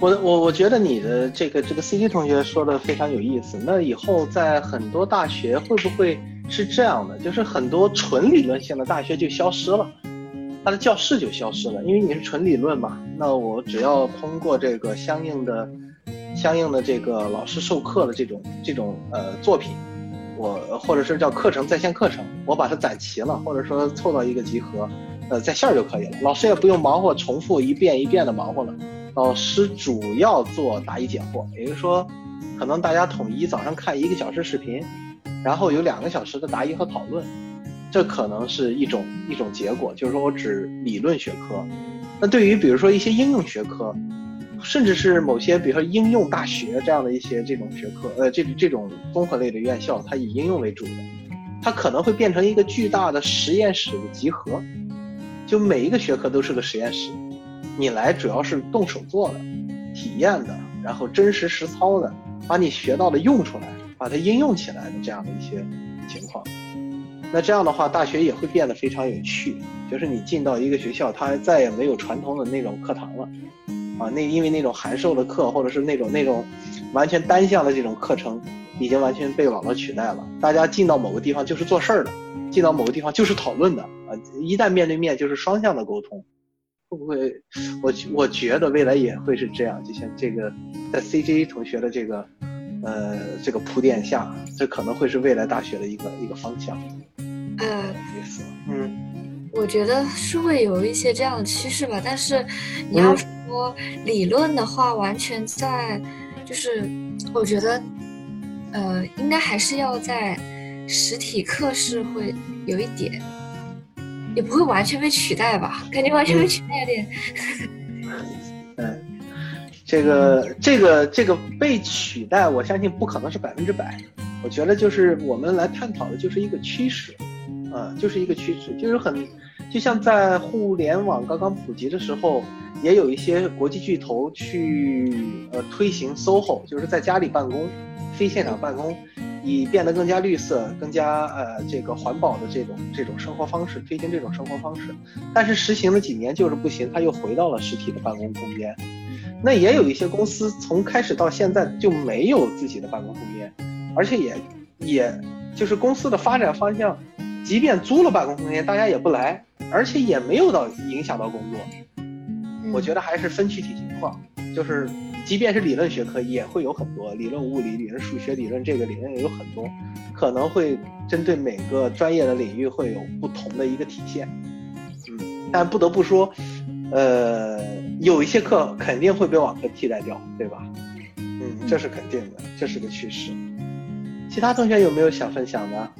我我我觉得你的这个这个 CD 同学说的非常有意思。那以后在很多大学会不会是这样的？就是很多纯理论性的大学就消失了，它的教室就消失了，因为你是纯理论嘛。那我只要通过这个相应的相应的这个老师授课的这种这种呃作品，我或者是叫课程在线课程，我把它攒齐了，或者说凑到一个集合，呃，在线儿就可以了。老师也不用忙活重复一遍一遍的忙活了。老师主要做答疑解惑，也就是说，可能大家统一早上看一个小时视频，然后有两个小时的答疑和讨论，这可能是一种一种结果。就是说我指理论学科，那对于比如说一些应用学科，甚至是某些比如说应用大学这样的一些这种学科，呃，这这种综合类的院校，它以应用为主的，它可能会变成一个巨大的实验室的集合，就每一个学科都是个实验室。你来主要是动手做的、体验的，然后真实实操的，把你学到的用出来，把它应用起来的这样的一些情况。那这样的话，大学也会变得非常有趣。就是你进到一个学校，它再也没有传统的那种课堂了，啊，那因为那种函授的课或者是那种那种完全单向的这种课程，已经完全被网络取代了。大家进到某个地方就是做事儿的，进到某个地方就是讨论的，啊，一旦面对面就是双向的沟通。会不会？我我觉得未来也会是这样。就像这个，在 CJ 同学的这个，呃，这个铺垫下，这可能会是未来大学的一个一个方向。呃，嗯，我觉得是会有一些这样的趋势吧。但是你要说理论的话，完全在，就是我觉得，呃，应该还是要在实体课是会有一点。也不会完全被取代吧？感觉完全被取代有点。嗯，这个这个这个被取代，我相信不可能是百分之百。我觉得就是我们来探讨的就是一个趋势，啊，就是一个趋势，就是很，就像在互联网刚刚普及的时候，也有一些国际巨头去呃推行 SOHO，就是在家里办公，非现场办公。以变得更加绿色、更加呃这个环保的这种这种生活方式推行这种生活方式，但是实行了几年就是不行，他又回到了实体的办公空间。那也有一些公司从开始到现在就没有自己的办公空间，而且也也就是公司的发展方向，即便租了办公空间，大家也不来，而且也没有到影响到工作。我觉得还是分具体情况，就是。即便是理论学科，也会有很多理论物理、理论数学、理论这个理论有很多，可能会针对每个专业的领域会有不同的一个体现。嗯，但不得不说，呃，有一些课肯定会被网课替代掉，对吧？嗯，这是肯定的，这是个趋势。其他同学有没有想分享的？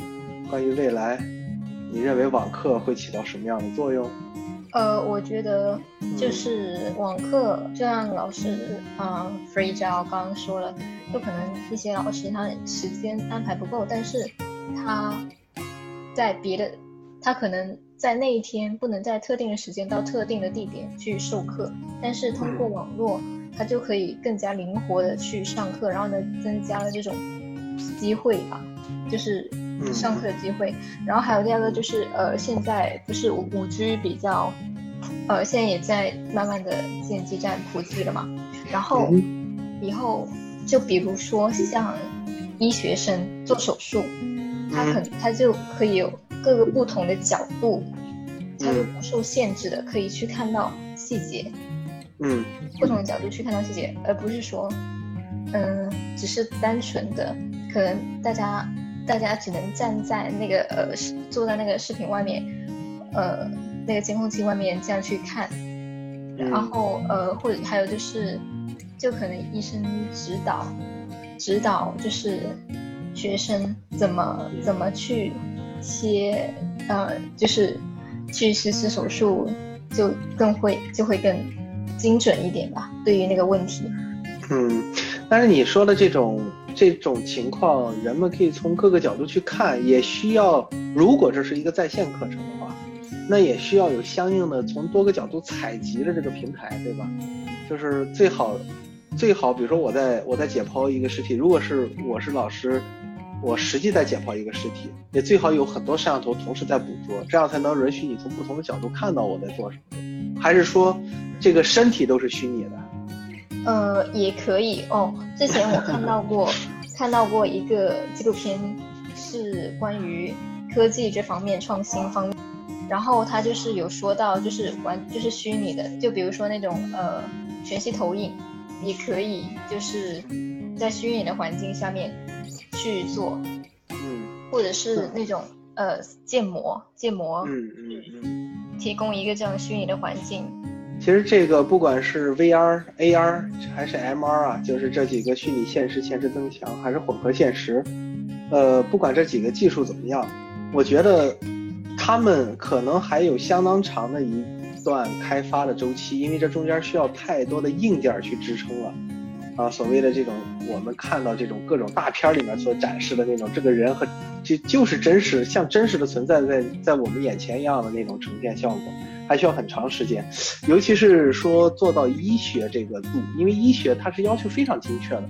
关于未来，你认为网课会起到什么样的作用？呃，我觉得就是网课，就像老师啊，Free 教刚刚说了，就可能一些老师他时间安排不够，但是他在别的，他可能在那一天不能在特定的时间到特定的地点去授课，但是通过网络，他就可以更加灵活的去上课，然后呢，增加了这种机会吧，就是。上课的机会，然后还有第二个就是，呃，现在不是五五 G 比较，呃，现在也在慢慢的建基站普及了嘛，然后以后就比如说像医学生做手术，他可他就可以有各个不同的角度，他就不受限制的可以去看到细节，嗯，不同的角度去看到细节，而不是说，嗯，只是单纯的可能大家。大家只能站在那个呃，坐在那个视频外面，呃，那个监控器外面这样去看，然后呃，或者还有就是，就可能医生指导，指导就是学生怎么怎么去切，呃，就是去实施手术，就更会就会更精准一点吧，对于那个问题。嗯，但是你说的这种。这种情况，人们可以从各个角度去看，也需要，如果这是一个在线课程的话，那也需要有相应的从多个角度采集的这个平台，对吧？就是最好，最好，比如说我在我在解剖一个尸体，如果是我是老师，我实际在解剖一个尸体，也最好有很多摄像头同时在捕捉，这样才能允许你从不同的角度看到我在做什么。还是说，这个身体都是虚拟的？呃，也可以哦。之前我看到过，看到过一个纪录片，是关于科技这方面创新方面。然后他就是有说到，就是玩就是虚拟的，就比如说那种呃全息投影，也可以就是在虚拟的环境下面去做，嗯，或者是那种呃建模，建模，嗯嗯嗯，提供一个这样虚拟的环境。其实这个不管是 VR、AR 还是 MR 啊，就是这几个虚拟现实、前置增强还是混合现实，呃，不管这几个技术怎么样，我觉得他们可能还有相当长的一段开发的周期，因为这中间需要太多的硬件去支撑了。啊，所谓的这种我们看到这种各种大片里面所展示的那种这个人和就就是真实像真实的存在在在我们眼前一样的那种呈现效果，还需要很长时间，尤其是说做到医学这个度，因为医学它是要求非常精确的。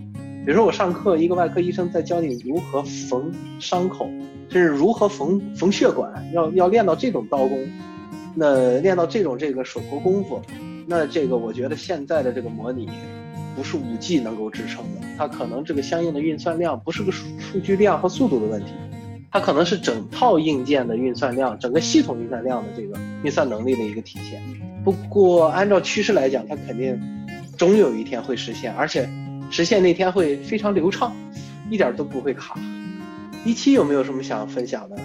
比如说我上课，一个外科医生在教你如何缝伤口，甚至如何缝缝血管，要要练到这种刀工，那练到这种这个手头功夫，那这个我觉得现在的这个模拟。不是五 G 能够支撑的，它可能这个相应的运算量不是个数数据量和速度的问题，它可能是整套硬件的运算量，整个系统运算量的这个运算能力的一个体现。不过按照趋势来讲，它肯定终有一天会实现，而且实现那天会非常流畅，一点都不会卡。一期有没有什么想分享的？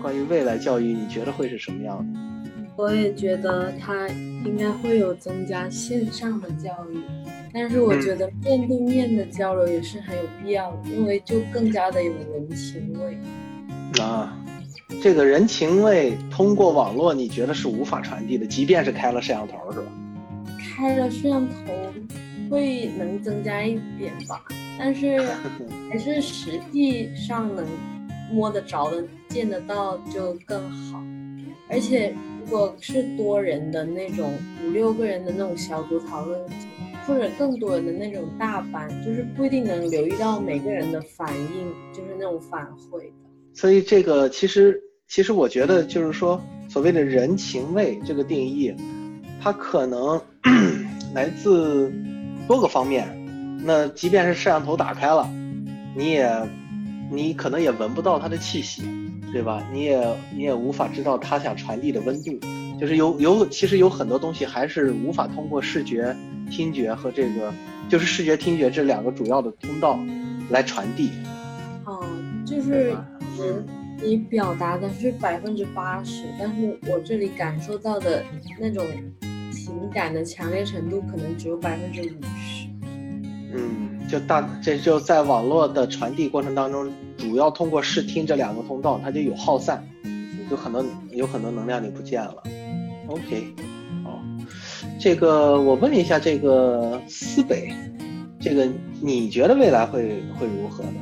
关于未来教育，你觉得会是什么样的？我也觉得它应该会有增加线上的教育。但是我觉得面对面的交流也是很有必要的，因为就更加的有人情味。啊，这个人情味通过网络，你觉得是无法传递的，即便是开了摄像头，是吧？开了摄像头会能增加一点吧，但是 还是实际上能摸得着的、见得到就更好。而且如果是多人的那种五六个人的那种小组讨论。或者更多人的那种大班，就是不一定能留意到每个人的反应，就是那种反馈。所以这个其实，其实我觉得就是说，所谓的人情味这个定义，它可能 来自多个方面。那即便是摄像头打开了，你也，你可能也闻不到它的气息，对吧？你也你也无法知道它想传递的温度。就是有有，其实有很多东西还是无法通过视觉。听觉和这个就是视觉、听觉这两个主要的通道来传递。哦，就是你你表达的是百分之八十，但是我这里感受到的那种情感的强烈程度可能只有百分之五十。嗯，就大这就在网络的传递过程当中，主要通过视听这两个通道，它就有耗散，有很多有很多能量就不见了。OK 哦。这个我问一下，这个思北，这个你觉得未来会会如何呢？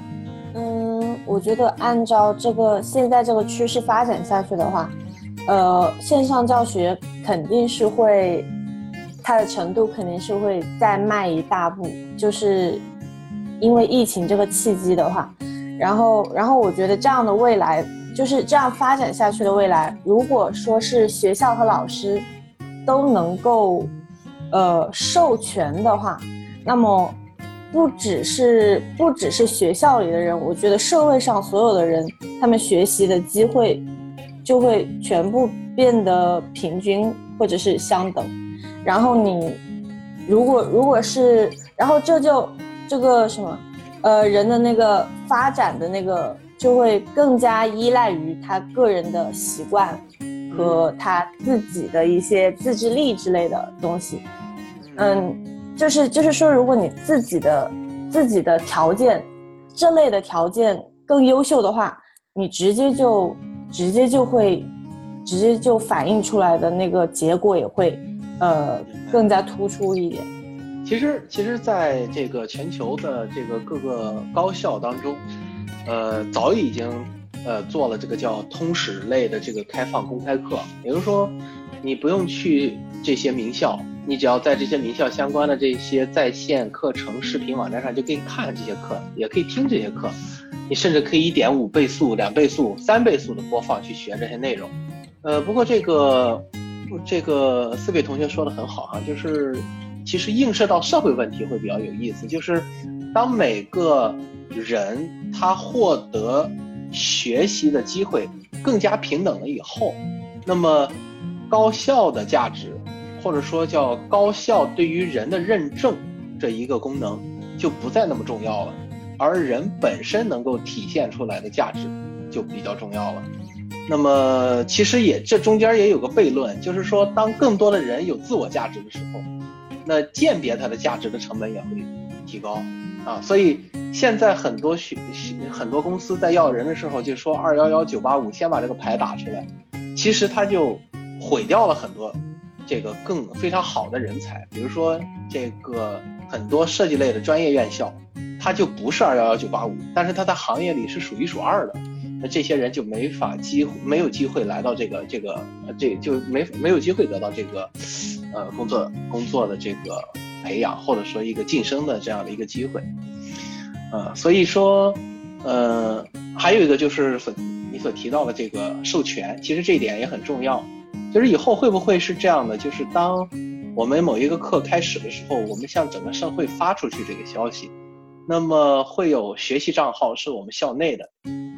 嗯，我觉得按照这个现在这个趋势发展下去的话，呃，线上教学肯定是会，它的程度肯定是会再迈一大步，就是因为疫情这个契机的话，然后然后我觉得这样的未来就是这样发展下去的未来，如果说是学校和老师。都能够，呃，授权的话，那么不只是不只是学校里的人，我觉得社会上所有的人，他们学习的机会就会全部变得平均或者是相等。然后你如果如果是，然后这就这个什么，呃，人的那个发展的那个就会更加依赖于他个人的习惯。和他自己的一些自制力之类的东西，嗯，就是就是说，如果你自己的自己的条件这类的条件更优秀的话，你直接就直接就会直接就反映出来的那个结果也会呃更加突出一点。其实其实，在这个全球的这个各个高校当中，呃，早已经。呃，做了这个叫通识类的这个开放公开课，也就是说，你不用去这些名校，你只要在这些名校相关的这些在线课程视频网站上就可以看这些课，也可以听这些课，你甚至可以一点五倍速、两倍速、三倍速的播放去学这些内容。呃，不过这个这个四位同学说的很好哈，就是其实映射到社会问题会比较有意思，就是当每个人他获得。学习的机会更加平等了以后，那么高校的价值，或者说叫高校对于人的认证这一个功能就不再那么重要了，而人本身能够体现出来的价值就比较重要了。那么其实也这中间也有个悖论，就是说当更多的人有自我价值的时候，那鉴别它的价值的成本也会提高。啊，所以现在很多学学很多公司在要人的时候，就说二幺幺九八五，先把这个牌打出来，其实他就毁掉了很多这个更非常好的人才。比如说这个很多设计类的专业院校，它就不是二幺幺九八五，但是它在行业里是数一数二的。那这些人就没法机会，没有机会来到这个这个这就没没有机会得到这个，呃工作工作的这个培养或者说一个晋升的这样的一个机会，呃所以说，呃还有一个就是所你所提到的这个授权，其实这一点也很重要，就是以后会不会是这样的，就是当我们某一个课开始的时候，我们向整个社会发出去这个消息。那么会有学习账号是我们校内的，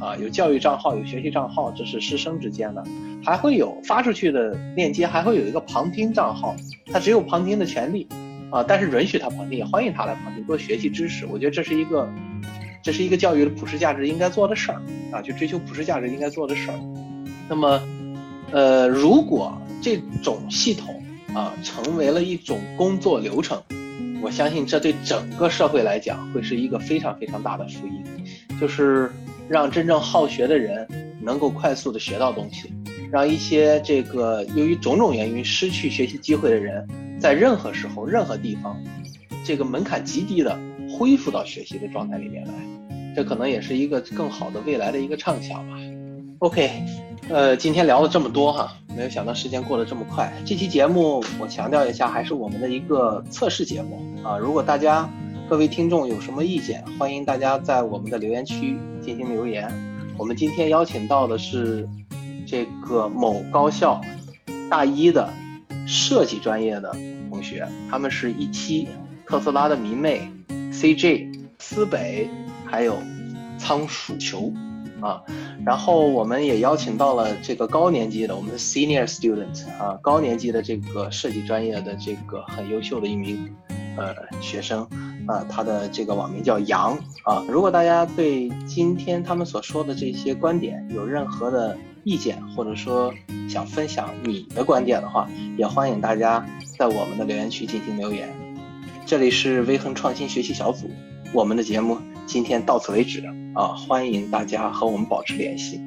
啊，有教育账号，有学习账号，这是师生之间的，还会有发出去的链接，还会有一个旁听账号，它只有旁听的权利，啊，但是允许他旁听，也欢迎他来旁听，多学习知识。我觉得这是一个，这是一个教育的普世价值应该做的事儿，啊，去追求普世价值应该做的事儿。那么，呃，如果这种系统啊成为了一种工作流程。我相信这对整个社会来讲会是一个非常非常大的福音，就是让真正好学的人能够快速的学到东西，让一些这个由于种种原因失去学习机会的人，在任何时候、任何地方，这个门槛极低的恢复到学习的状态里面来，这可能也是一个更好的未来的一个畅想吧。OK。呃，今天聊了这么多哈，没有想到时间过得这么快。这期节目我强调一下，还是我们的一个测试节目啊。如果大家各位听众有什么意见，欢迎大家在我们的留言区进行留言。我们今天邀请到的是这个某高校大一的设计专业的同学，他们是一期特斯拉的迷妹 CJ 思北，还有仓鼠球。啊，然后我们也邀请到了这个高年级的我们的 senior student 啊，高年级的这个设计专业的这个很优秀的一名呃学生啊，他的这个网名叫杨啊。如果大家对今天他们所说的这些观点有任何的意见，或者说想分享你的观点的话，也欢迎大家在我们的留言区进行留言。这里是微恒创新学习小组，我们的节目今天到此为止。啊，欢迎大家和我们保持联系。